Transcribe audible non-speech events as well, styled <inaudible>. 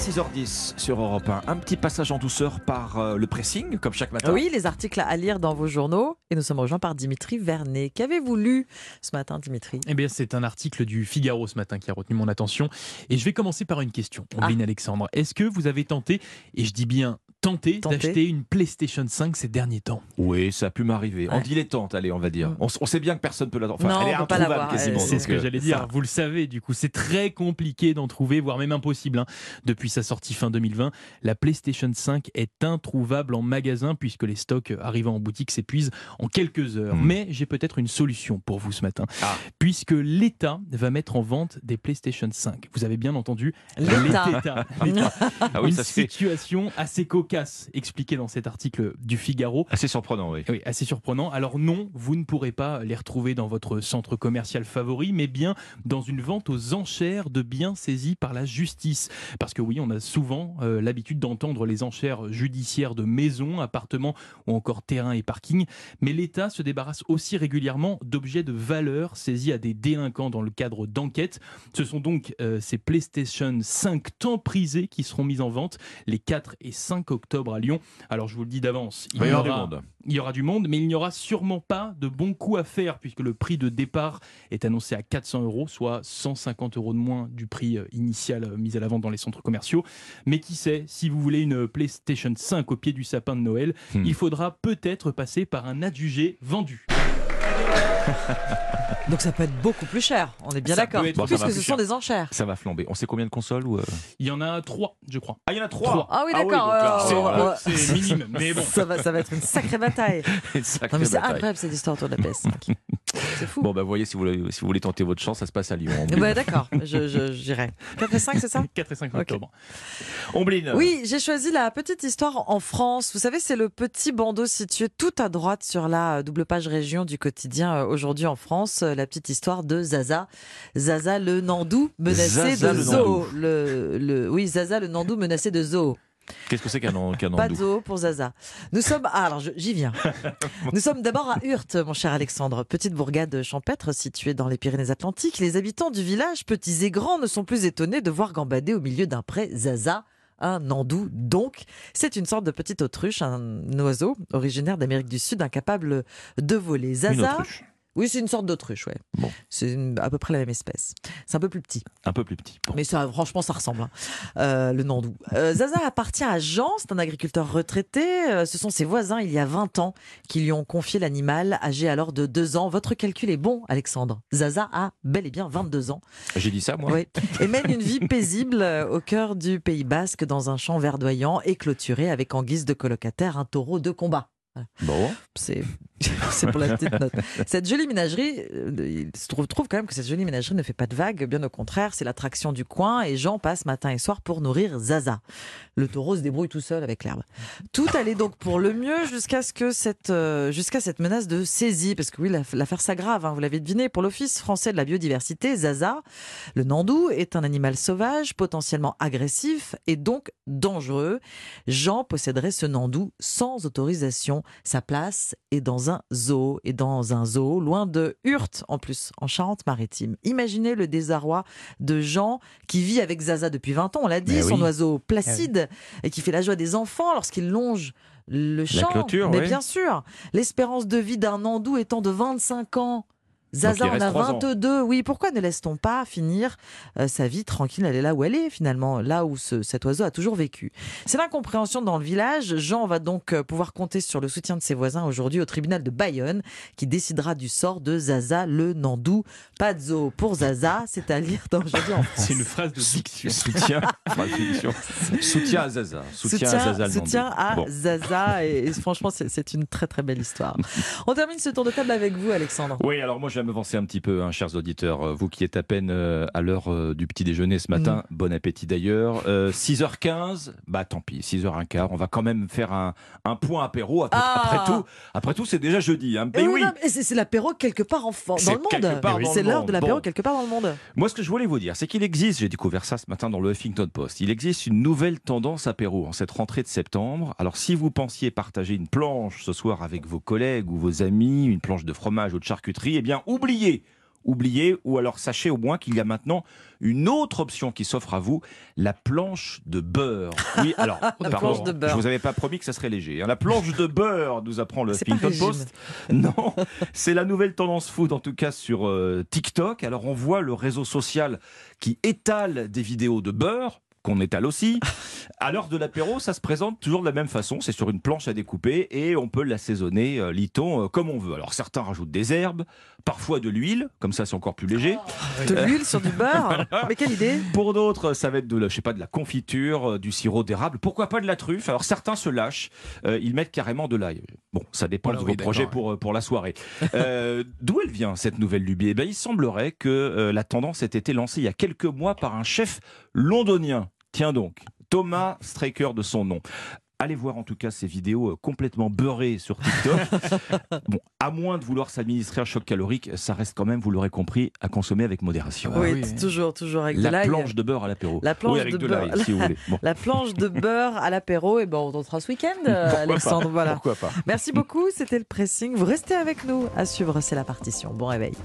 6h10 sur Europe 1. Un petit passage en douceur par euh, le pressing, comme chaque matin. Oui, les articles à lire dans vos journaux. Et nous sommes rejoints par Dimitri Vernet. Qu'avez-vous lu ce matin, Dimitri? Eh bien, c'est un article du Figaro ce matin qui a retenu mon attention. Et je vais commencer par une question, Ombline Alexandre. Est-ce que vous avez tenté, et je dis bien tenté, Tenté. d'acheter une PlayStation 5 ces derniers temps Oui, ça a pu m'arriver. En Ouais. dilettante, allez, on va dire. On, sait bien que personne peut l'avoir. Enfin, Non, elle est introuvable quasiment. C'est donc, ce que euh, j'allais ça. dire. Vous le savez, du coup, c'est très compliqué d'en trouver, voire même impossible. hein. Depuis sa sortie fin 2020, la PlayStation 5 est introuvable en magasin puisque les stocks arrivant en boutique s'épuisent en quelques heures. Hmm. Mais j'ai peut-être une solution pour vous ce matin, Ah. puisque l'État va mettre en vente des PlayStation 5. Vous avez bien entendu L'État. L'État. <laughs> L'État. Ah oui, une ça se fait. situation assez cocasse expliquée dans cet article du Figaro. Assez surprenant, oui. Oui, assez surprenant. Alors non, vous ne pourrez pas les retrouver dans votre centre commercial favori, mais bien dans une vente aux enchères de biens saisis par la justice. Parce que oui, on a souvent euh, l'habitude d'entendre les enchères judiciaires de maisons, appartements ou encore terrains et parkings, mais l'État se débarrasse aussi régulièrement d'objets de valeur saisis à des délinquants dans le cadre d'enquêtes. Ce sont donc euh, ces PlayStation 5 temps prisés qui seront mis en vente les 4 et 5 octobre à Lyon. Alors je vous le dis d'avance, Il y avoir du aura- monde. il y aura du monde, mais il n'y aura sûrement pas de bons coups à faire puisque le prix de départ est annoncé à 400 euros, soit 150 euros de moins du prix euh, initial euh, mis à la vente dans les centres commerciaux. Mais qui sait, si vous voulez une PlayStation 5 au pied du sapin de Noël, Hmm. il faudra peut-être passer par un adjugé vendu. <laughs> Donc ça peut être beaucoup plus cher, on est bien d'accord. Bon, Puisque ce sont des enchères. Ça va flamber. On sait combien de consoles ou euh Il y en a trois, je crois. Ah, il y en a Trois. Ah oui, Ah oui, d'accord. alors, c'est- minime, mais bon. ça, va, ça va être une sacrée bataille. <laughs> Une sacrée Non mais c'est incroyable cette histoire autour de la PS5. <laughs> C'est fou. Bon, bah, voyez, si vous, voulez, si vous voulez tenter votre chance, ça se passe à Lyon. Ben, d'accord, je, je, j'irai. 4 et 5, c'est ça? 4 et 5 Ok. octobre. Ombline. Oui, j'ai choisi la petite histoire en France. Vous savez, c'est le petit bandeau situé tout à droite sur la euh, double page région du quotidien euh, aujourd'hui en France. Euh, La petite histoire de Zaza. Zaza le Nandou menacé Zaza de le zoo. Le, le, oui, Zaza le Nandou menacé de zoo. Qu'est-ce que c'est qu'un andou zoo pour Zaza. Nous sommes. Ah, alors j'y viens. <laughs> Nous sommes d'abord à Hurte, mon cher Alexandre, petite bourgade champêtre située dans les Pyrénées-Atlantiques. Les habitants du village, petits et grands, ne sont plus étonnés de voir gambader au milieu d'un pré Zaza. Un nandou, donc, c'est une sorte de petite autruche, un oiseau originaire d'Amérique du Sud, incapable de voler. Zaza. Oui, c'est une sorte d'autruche, ouais. Bon. C'est à peu près la même espèce. C'est un peu plus petit. Un peu plus petit. Bon. Mais ça, franchement, ça ressemble, hein. Euh, le Nandou. Euh, Zaza appartient à Jean, c'est un agriculteur retraité. Euh, ce sont ses voisins, il y a 20 ans, qui lui ont confié l'animal, âgé alors de 2 ans. Votre calcul est bon, Alexandre. Zaza a bel et bien 22 ans. J'ai dit ça, moi Oui. Et mène une vie paisible euh, au cœur du Pays Basque, dans un champ verdoyant et clôturé avec en guise de colocataire un taureau de combat. Bon. C'est <laughs> c'est pour la petite note. Cette jolie ménagerie, euh, il se trouve, quand même que cette jolie ménagerie ne fait pas de vagues, bien au contraire, c'est l'attraction du coin et Jean passe matin et soir pour nourrir Zaza. Le taureau se débrouille tout seul avec l'herbe. Tout allait donc pour le mieux jusqu'à ce que cette euh, jusqu'à cette menace de saisie, parce que oui, la- l'affaire s'aggrave, hein, vous l'avez deviné, pour l'Office français de la biodiversité, Zaza, le nandou est un animal sauvage, potentiellement agressif et donc dangereux. Jean posséderait ce nandou sans autorisation. Sa place est dans un zoo, et dans un zoo loin de Hurte, en plus, en Charente-Maritime. Imaginez le désarroi de Jean qui vit avec Zaza depuis 20 ans, on l'a dit, Mais son oui. oiseau placide, et qui fait la joie des enfants lorsqu'il longe le champ. clôture, Mais oui. bien sûr, l'espérance de vie d'un nandou étant de 25 ans. Zaza en a trois ans. 22. Oui, pourquoi ne laisse-t-on pas finir euh, sa vie tranquille Elle est là où elle est finalement, là où ce- cet oiseau a toujours vécu? C'est l'incompréhension dans le village. Jean va donc euh, pouvoir compter sur le soutien de ses voisins aujourd'hui au tribunal de Bayonne qui décidera du sort de Zaza le Nandou. Pas de zoo pour Zaza, c'est à lire dans aujourd'hui en France. C'est une phrase de diction. Soutien. <laughs> Soutien à Zaza. Soutien, à Zaza. le soutien à Bon. Zaza et, et franchement c'est- c'est une très très belle histoire. On termine ce tour de table avec vous Alexandre. Oui, alors moi je vais m'avancer un petit peu, hein, chers auditeurs. Euh, Vous qui êtes à peine euh, à l'heure euh, du petit déjeuner ce matin, bon appétit d'ailleurs. Euh, 6h15, bah tant pis, 6h15, on va quand même faire un, un point apéro. Après, Ah après tout, après tout c'est déjà jeudi. Hein. Et Mais oui, c'est l'apéro quelque part en, dans le monde. C'est l'heure de l'apéro Bon. quelque part dans le monde. Moi, ce que je voulais vous dire, c'est qu'il existe, j'ai découvert ça ce matin dans le Huffington Post, il existe une nouvelle tendance apéro en cette rentrée de septembre. Alors, si vous pensiez partager une planche ce soir avec vos collègues ou vos amis, une planche de fromage ou de charcuterie, eh bien, oubliez oubliez, ou alors sachez au moins qu'il y a maintenant une autre option qui s'offre à vous, la planche de beurre. Oui, <laughs> alors, La pardon, planche de beurre. je vous avais pas promis que ça serait léger. hein. La planche de beurre, nous apprend le régime. Post. Non, c'est la nouvelle tendance food, en tout cas sur euh, TikTok. Alors, on voit le réseau social qui étale des vidéos de beurre qu'on étale aussi. <laughs> À l'heure de l'apéro, ça se présente toujours de la même façon. C'est sur une planche à découper et on peut l'assaisonner, euh, lit-on, euh, comme on veut. Alors certains rajoutent des herbes, parfois de l'huile, comme ça c'est encore plus léger. De l'huile sur du beurre <laughs> Mais quelle idée Pour d'autres, ça va être de, la- je sais pas, de la confiture, euh, du sirop d'érable, pourquoi pas de la truffe. Alors certains se lâchent, euh, ils mettent carrément de l'ail. Bon, ça dépend Voilà, de oui, vos projets pour, pour la soirée. Euh, <laughs> D'où elle vient cette nouvelle lubie? Eh bien, Il semblerait que euh, la tendance ait été lancée il y a quelques mois par un chef londonien. Tiens donc, Thomas Straker de son nom. Allez voir en tout cas ces vidéos euh, complètement beurrées sur TikTok. <laughs> bon, à moins de vouloir s'administrer un choc calorique, ça reste quand même, vous l'aurez compris, à consommer avec modération. Ah Oui, oui. t- toujours, toujours avec de La l'ail. planche de beurre à l'apéro. La planche oui, avec de de, beurre. si vous voulez. <laughs> Bon. La planche de beurre à l'apéro, et ben on tentera ce week-end, <laughs> Alexandre. Voilà. Pourquoi pas Merci beaucoup, c'était le pressing. Vous restez avec nous à suivre, c'est la partition. Bon réveil.